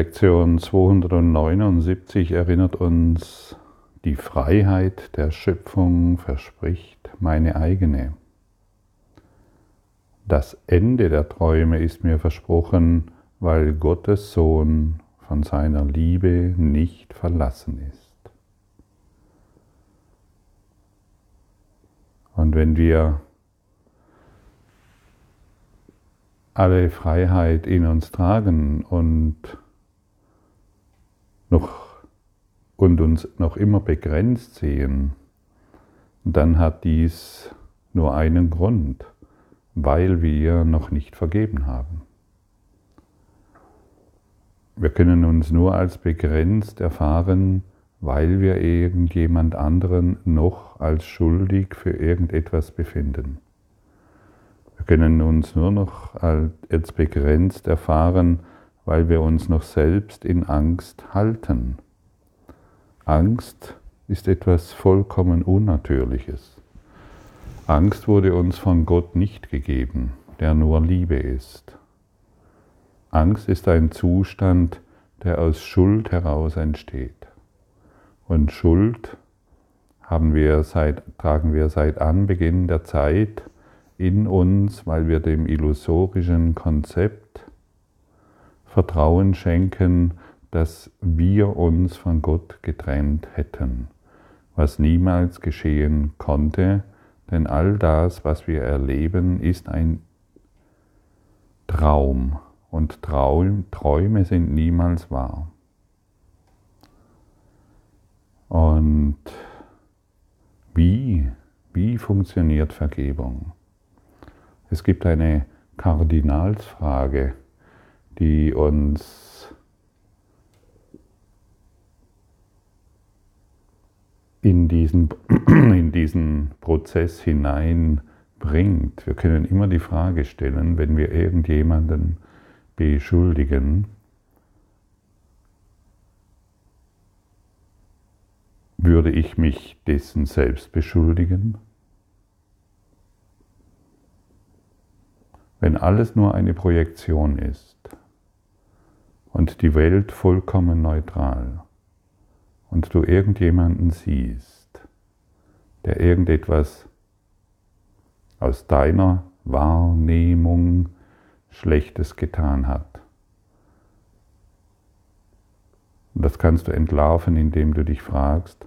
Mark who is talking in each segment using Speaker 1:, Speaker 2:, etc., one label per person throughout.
Speaker 1: Lektion 279 erinnert uns, die Freiheit der Schöpfung verspricht meine eigene. Das Ende der Träume ist mir versprochen, weil Gottes Sohn von seiner Liebe nicht verlassen ist. Und wenn wir alle Freiheit in uns tragen und, noch, und uns noch immer begrenzt sehen, dann hat dies nur einen Grund, weil wir noch nicht vergeben haben. Wir können uns nur als begrenzt erfahren, weil wir irgendjemand anderen noch als schuldig für irgendetwas befinden. Wir können uns nur noch als begrenzt erfahren, weil wir uns noch selbst in Angst halten. Angst ist etwas vollkommen Unnatürliches. Angst wurde uns von Gott nicht gegeben, der nur Liebe ist. Angst ist ein Zustand, der aus Schuld heraus entsteht. Und Schuld haben wir seit, tragen wir seit Anbeginn der Zeit in uns, weil wir dem illusorischen Konzept Vertrauen schenken, dass wir uns von Gott getrennt hätten, was niemals geschehen konnte, denn all das, was wir erleben, ist ein Traum und Traum, Träume sind niemals wahr. Und wie, wie funktioniert Vergebung? Es gibt eine Kardinalsfrage, die uns in diesen, in diesen Prozess hineinbringt. Wir können immer die Frage stellen, wenn wir irgendjemanden beschuldigen, würde ich mich dessen selbst beschuldigen? Wenn alles nur eine Projektion ist und die Welt vollkommen neutral und du irgendjemanden siehst, der irgendetwas aus deiner Wahrnehmung Schlechtes getan hat. das kannst du entlarven, indem du dich fragst,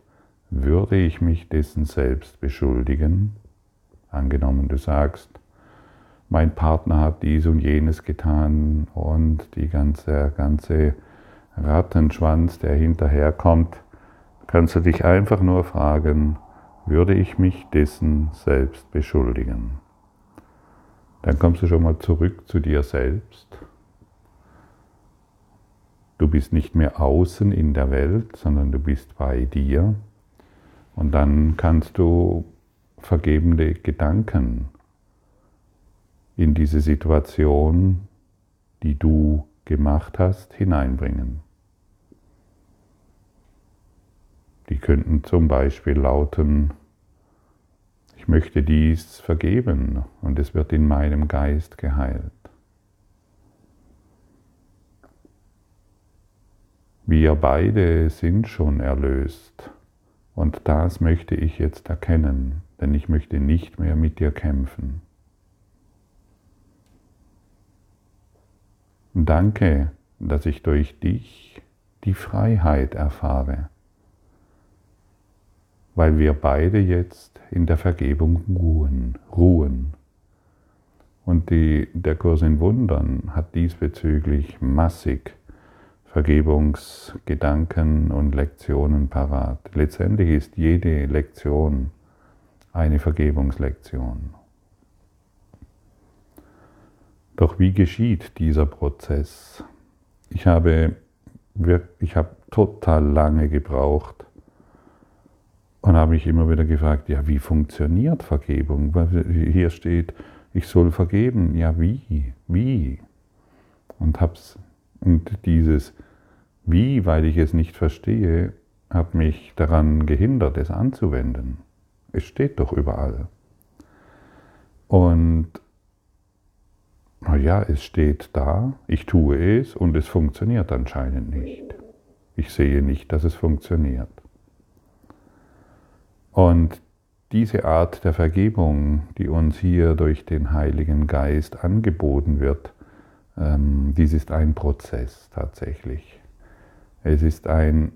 Speaker 1: würde ich mich dessen selbst beschuldigen? Angenommen, du sagst, mein Partner hat dies und jenes getan und die ganze, ganze Rattenschwanz, der hinterherkommt, kannst du dich einfach nur fragen, würde ich mich dessen selbst beschuldigen? Dann kommst du schon mal zurück zu dir selbst. Du bist nicht mehr außen in der Welt, sondern du bist bei dir. Und dann kannst du vergebende Gedanken in diese Situation, die du gemacht hast, hineinbringen. Die könnten zum Beispiel lauten, ich möchte dies vergeben und es wird in meinem Geist geheilt. Wir beide sind schon erlöst und das möchte ich jetzt erkennen, denn ich möchte nicht mehr mit dir kämpfen. Danke, dass ich durch dich die Freiheit erfahre, weil wir beide jetzt in der Vergebung ruhen. ruhen. Und die, der Kurs in Wundern hat diesbezüglich massig Vergebungsgedanken und Lektionen parat. Letztendlich ist jede Lektion eine Vergebungslektion. Doch wie geschieht dieser Prozess? Ich habe, ich habe total lange gebraucht und habe mich immer wieder gefragt, ja, wie funktioniert Vergebung? Hier steht, ich soll vergeben. Ja, wie? Wie? Und, hab's, und dieses Wie, weil ich es nicht verstehe, hat mich daran gehindert, es anzuwenden. Es steht doch überall. Und naja, es steht da, ich tue es und es funktioniert anscheinend nicht. Ich sehe nicht, dass es funktioniert. Und diese Art der Vergebung, die uns hier durch den Heiligen Geist angeboten wird, ähm, dies ist ein Prozess tatsächlich. Es ist ein,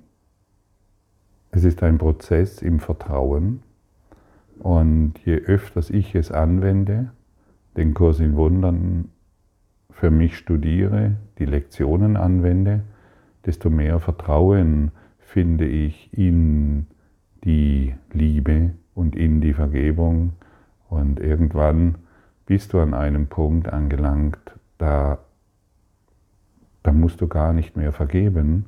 Speaker 1: es ist ein Prozess im Vertrauen. Und je öfters ich es anwende, den Kurs in Wundern für mich studiere, die Lektionen anwende, desto mehr Vertrauen finde ich in die Liebe und in die Vergebung. Und irgendwann bist du an einem Punkt angelangt, da, da musst du gar nicht mehr vergeben,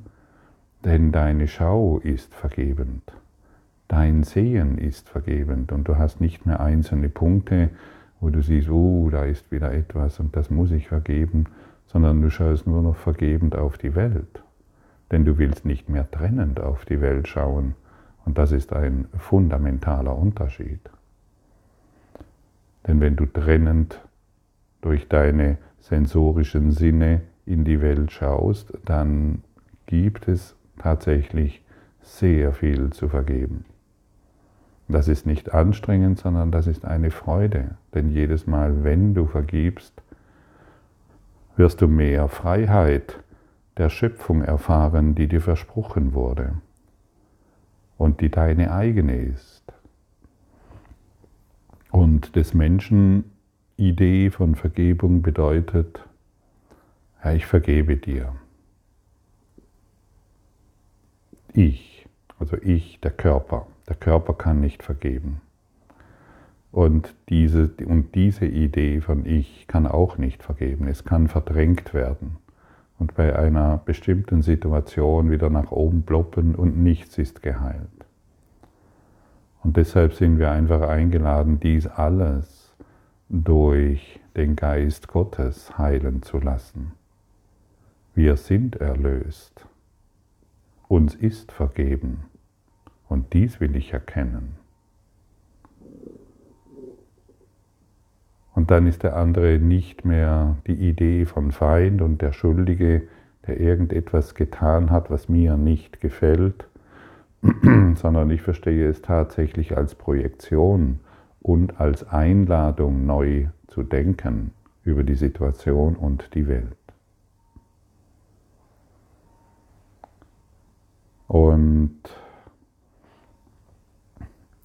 Speaker 1: denn deine Schau ist vergebend. Dein Sehen ist vergebend und du hast nicht mehr einzelne Punkte, wo du siehst, oh, da ist wieder etwas und das muss ich vergeben, sondern du schaust nur noch vergebend auf die Welt. Denn du willst nicht mehr trennend auf die Welt schauen. Und das ist ein fundamentaler Unterschied. Denn wenn du trennend durch deine sensorischen Sinne in die Welt schaust, dann gibt es tatsächlich sehr viel zu vergeben. Das ist nicht anstrengend, sondern das ist eine Freude. Denn jedes Mal, wenn du vergibst, wirst du mehr Freiheit der Schöpfung erfahren, die dir versprochen wurde und die deine eigene ist. Und des Menschen Idee von Vergebung bedeutet, ja, ich vergebe dir. Ich, also ich, der Körper. Der Körper kann nicht vergeben. Und diese, und diese Idee von Ich kann auch nicht vergeben. Es kann verdrängt werden und bei einer bestimmten Situation wieder nach oben ploppen und nichts ist geheilt. Und deshalb sind wir einfach eingeladen, dies alles durch den Geist Gottes heilen zu lassen. Wir sind erlöst. Uns ist vergeben. Und dies will ich erkennen. Und dann ist der andere nicht mehr die Idee von Feind und der Schuldige, der irgendetwas getan hat, was mir nicht gefällt, sondern ich verstehe es tatsächlich als Projektion und als Einladung, neu zu denken über die Situation und die Welt. Und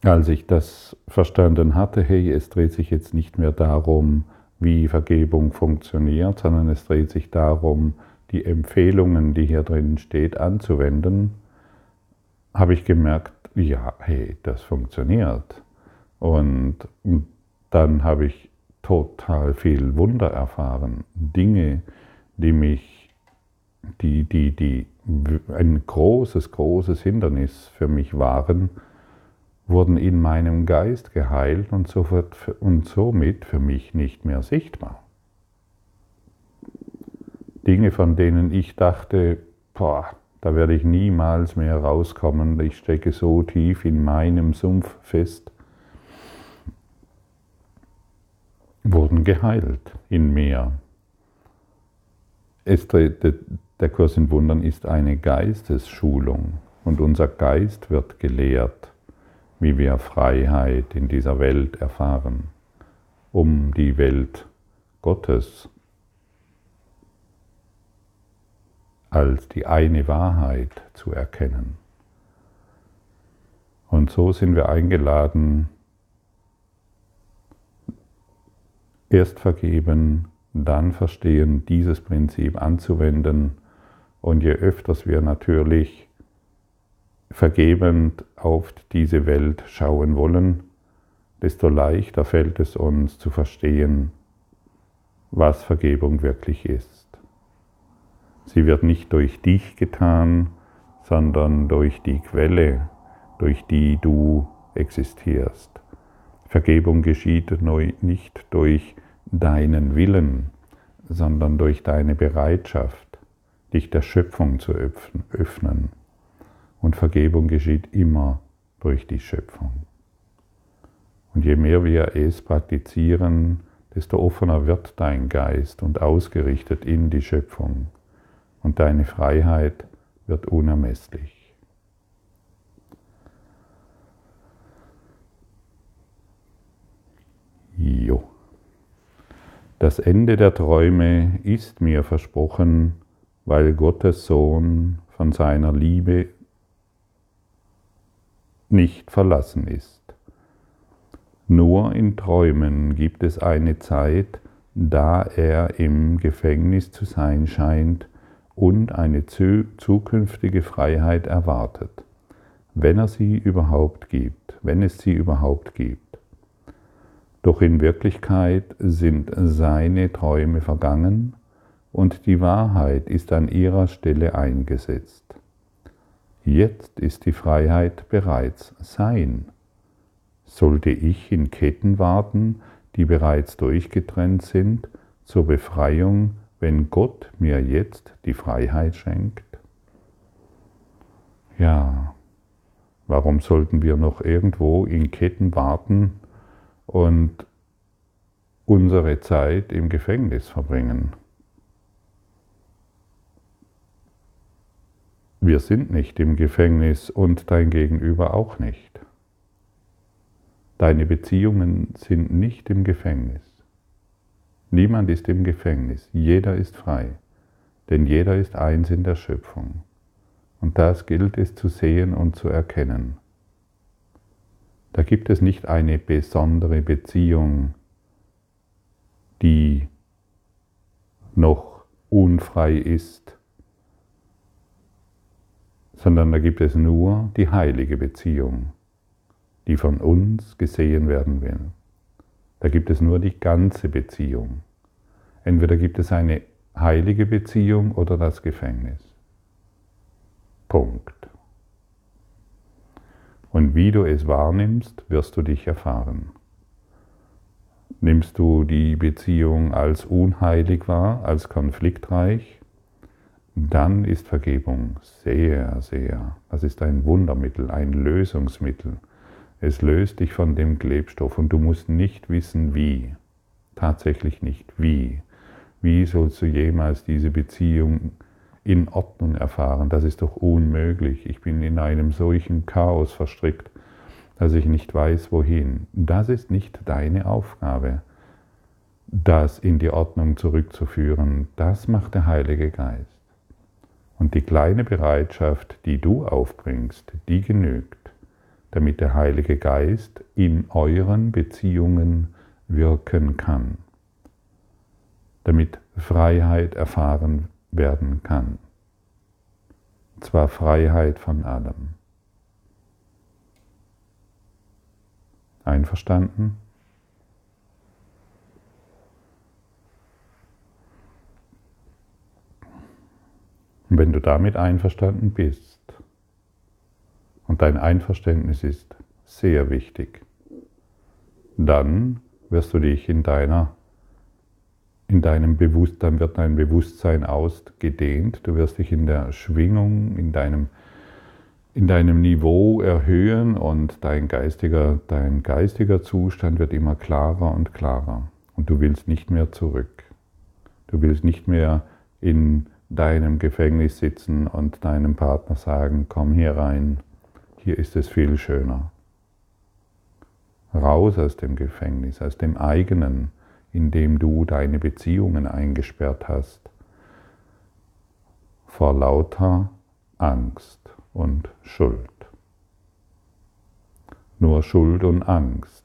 Speaker 1: als ich das verstanden hatte, hey, es dreht sich jetzt nicht mehr darum, wie Vergebung funktioniert, sondern es dreht sich darum, die Empfehlungen, die hier drin steht, anzuwenden, habe ich gemerkt, ja, hey, das funktioniert. Und dann habe ich total viel Wunder erfahren. Dinge, die mich, die, die, die ein großes, großes Hindernis für mich waren, wurden in meinem Geist geheilt und, sofort, und somit für mich nicht mehr sichtbar. Dinge, von denen ich dachte, boah, da werde ich niemals mehr rauskommen, ich stecke so tief in meinem Sumpf fest, wurden geheilt in mir. Es, der Kurs in Wundern ist eine Geistesschulung und unser Geist wird gelehrt wie wir Freiheit in dieser Welt erfahren, um die Welt Gottes als die eine Wahrheit zu erkennen. Und so sind wir eingeladen, erst vergeben, dann verstehen, dieses Prinzip anzuwenden. Und je öfters wir natürlich vergebend auf diese Welt schauen wollen, desto leichter fällt es uns zu verstehen, was Vergebung wirklich ist. Sie wird nicht durch dich getan, sondern durch die Quelle, durch die du existierst. Vergebung geschieht nicht durch deinen Willen, sondern durch deine Bereitschaft, dich der Schöpfung zu öffnen. Und Vergebung geschieht immer durch die Schöpfung. Und je mehr wir es praktizieren, desto offener wird dein Geist und ausgerichtet in die Schöpfung und deine Freiheit wird unermesslich. Jo. Das Ende der Träume ist mir versprochen, weil Gottes Sohn von seiner Liebe nicht verlassen ist. Nur in Träumen gibt es eine Zeit, da er im Gefängnis zu sein scheint und eine zukünftige Freiheit erwartet, wenn er sie überhaupt gibt, wenn es sie überhaupt gibt. Doch in Wirklichkeit sind seine Träume vergangen und die Wahrheit ist an ihrer Stelle eingesetzt. Jetzt ist die Freiheit bereits sein. Sollte ich in Ketten warten, die bereits durchgetrennt sind, zur Befreiung, wenn Gott mir jetzt die Freiheit schenkt? Ja, warum sollten wir noch irgendwo in Ketten warten, und unsere Zeit im Gefängnis verbringen. Wir sind nicht im Gefängnis und dein Gegenüber auch nicht. Deine Beziehungen sind nicht im Gefängnis. Niemand ist im Gefängnis, jeder ist frei, denn jeder ist eins in der Schöpfung. Und das gilt es zu sehen und zu erkennen. Da gibt es nicht eine besondere Beziehung, die noch unfrei ist, sondern da gibt es nur die heilige Beziehung, die von uns gesehen werden will. Da gibt es nur die ganze Beziehung. Entweder gibt es eine heilige Beziehung oder das Gefängnis. Punkt. Und wie du es wahrnimmst, wirst du dich erfahren. Nimmst du die Beziehung als unheilig wahr, als konfliktreich, dann ist Vergebung sehr, sehr, das ist ein Wundermittel, ein Lösungsmittel. Es löst dich von dem Klebstoff und du musst nicht wissen, wie. Tatsächlich nicht wie. Wie sollst du jemals diese Beziehung in Ordnung erfahren. Das ist doch unmöglich. Ich bin in einem solchen Chaos verstrickt, dass ich nicht weiß, wohin. Das ist nicht deine Aufgabe, das in die Ordnung zurückzuführen. Das macht der Heilige Geist. Und die kleine Bereitschaft, die du aufbringst, die genügt, damit der Heilige Geist in euren Beziehungen wirken kann, damit Freiheit erfahren werden kann. Und zwar Freiheit von allem. Einverstanden? Und wenn du damit einverstanden bist, und dein Einverständnis ist sehr wichtig, dann wirst du dich in deiner in deinem Bewusstsein wird dein Bewusstsein ausgedehnt. Du wirst dich in der Schwingung, in deinem, in deinem Niveau erhöhen und dein geistiger, dein geistiger Zustand wird immer klarer und klarer. Und du willst nicht mehr zurück. Du willst nicht mehr in deinem Gefängnis sitzen und deinem Partner sagen, komm hier rein, hier ist es viel schöner. Raus aus dem Gefängnis, aus dem eigenen indem du deine Beziehungen eingesperrt hast, vor lauter Angst und Schuld. Nur Schuld und Angst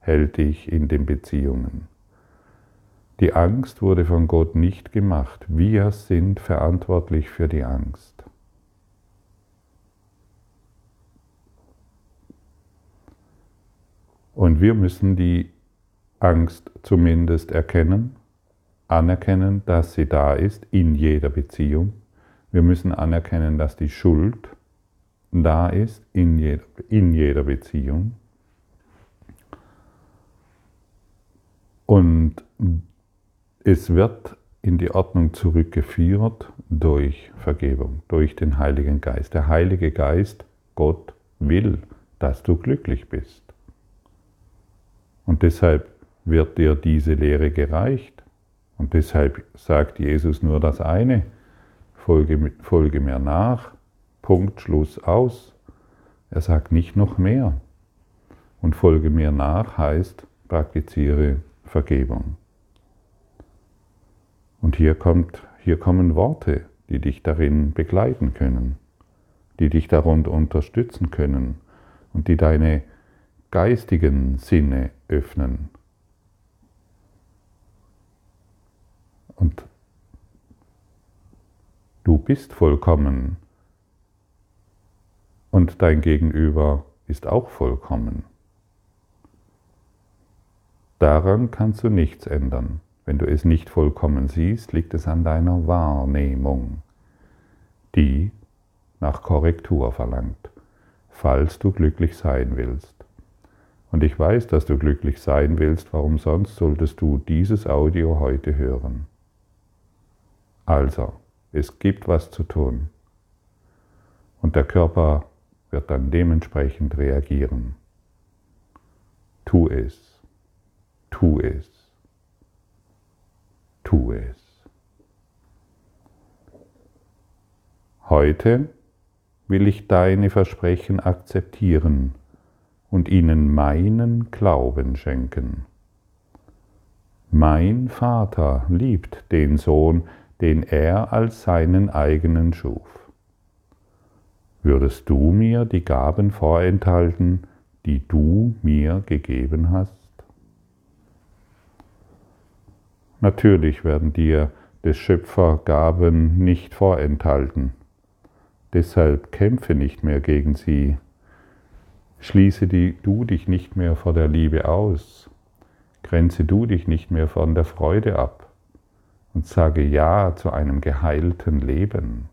Speaker 1: hält dich in den Beziehungen. Die Angst wurde von Gott nicht gemacht. Wir sind verantwortlich für die Angst. Und wir müssen die Angst zumindest erkennen, anerkennen, dass sie da ist in jeder Beziehung. Wir müssen anerkennen, dass die Schuld da ist in jeder, in jeder Beziehung. Und es wird in die Ordnung zurückgeführt durch Vergebung, durch den Heiligen Geist. Der Heilige Geist, Gott, will, dass du glücklich bist. Und deshalb wird dir diese Lehre gereicht. Und deshalb sagt Jesus nur das eine, folge, folge mir nach, Punkt, Schluss, aus. Er sagt nicht noch mehr. Und folge mir nach heißt, praktiziere Vergebung. Und hier, kommt, hier kommen Worte, die dich darin begleiten können, die dich darunter unterstützen können und die deine geistigen Sinne öffnen. Und du bist vollkommen und dein Gegenüber ist auch vollkommen. Daran kannst du nichts ändern. Wenn du es nicht vollkommen siehst, liegt es an deiner Wahrnehmung, die nach Korrektur verlangt, falls du glücklich sein willst. Und ich weiß, dass du glücklich sein willst, warum sonst solltest du dieses Audio heute hören? Also, es gibt was zu tun. Und der Körper wird dann dementsprechend reagieren. Tu es, tu es tu es. Heute will ich deine Versprechen akzeptieren und ihnen meinen Glauben schenken. Mein Vater liebt den Sohn, den er als seinen eigenen schuf. Würdest du mir die Gaben vorenthalten, die du mir gegeben hast? Natürlich werden dir des Schöpfer Gaben nicht vorenthalten. Deshalb kämpfe nicht mehr gegen sie. Schließe die, du dich nicht mehr vor der Liebe aus. Grenze du dich nicht mehr von der Freude ab und sage Ja zu einem geheilten Leben.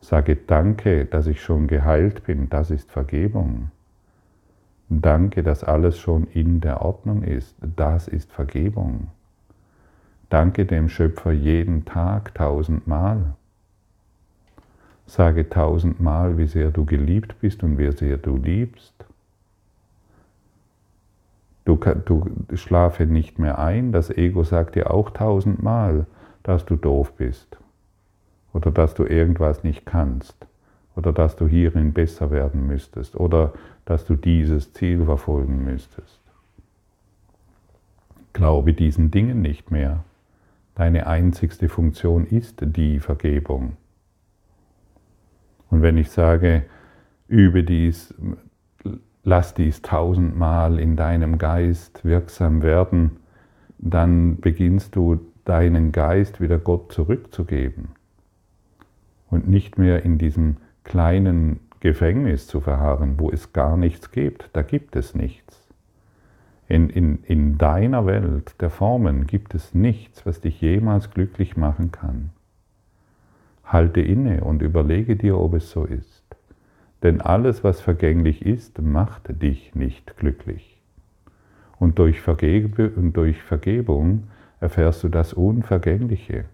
Speaker 1: Sage Danke, dass ich schon geheilt bin, das ist Vergebung. Danke, dass alles schon in der Ordnung ist. Das ist Vergebung. Danke dem Schöpfer jeden Tag tausendmal. Sage tausendmal, wie sehr du geliebt bist und wie sehr du liebst. Du, du schlafe nicht mehr ein. Das Ego sagt dir auch tausendmal, dass du doof bist oder dass du irgendwas nicht kannst oder dass du hierin besser werden müsstest oder dass du dieses Ziel verfolgen müsstest. Glaube diesen Dingen nicht mehr. Deine einzigste Funktion ist die Vergebung. Und wenn ich sage, übe dies, lass dies tausendmal in deinem Geist wirksam werden, dann beginnst du deinen Geist wieder Gott zurückzugeben und nicht mehr in diesem kleinen Gefängnis zu verharren, wo es gar nichts gibt. Da gibt es nichts. In, in, in deiner Welt der Formen gibt es nichts, was dich jemals glücklich machen kann. Halte inne und überlege dir, ob es so ist. Denn alles, was vergänglich ist, macht dich nicht glücklich. Und durch, Vergebe, und durch Vergebung erfährst du das Unvergängliche,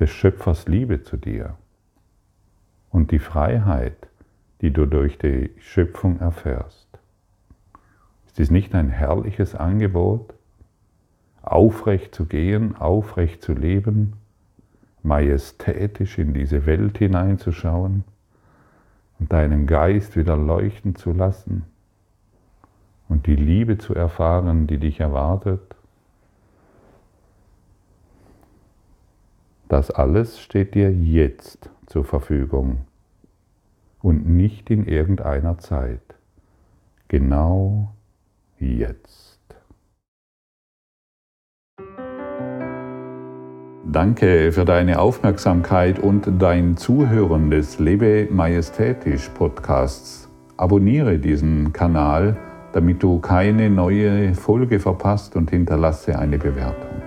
Speaker 1: des Schöpfers Liebe zu dir und die Freiheit, die du durch die Schöpfung erfährst. Ist dies nicht ein herrliches Angebot, aufrecht zu gehen, aufrecht zu leben, majestätisch in diese Welt hineinzuschauen und deinen Geist wieder leuchten zu lassen und die Liebe zu erfahren, die dich erwartet? Das alles steht dir jetzt zur Verfügung und nicht in irgendeiner Zeit. Genau jetzt. Danke für deine Aufmerksamkeit und dein Zuhören des Lebe Majestätisch Podcasts. Abonniere diesen Kanal, damit du keine neue Folge verpasst und hinterlasse eine Bewertung.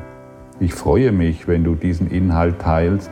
Speaker 1: Ich freue mich, wenn du diesen Inhalt teilst,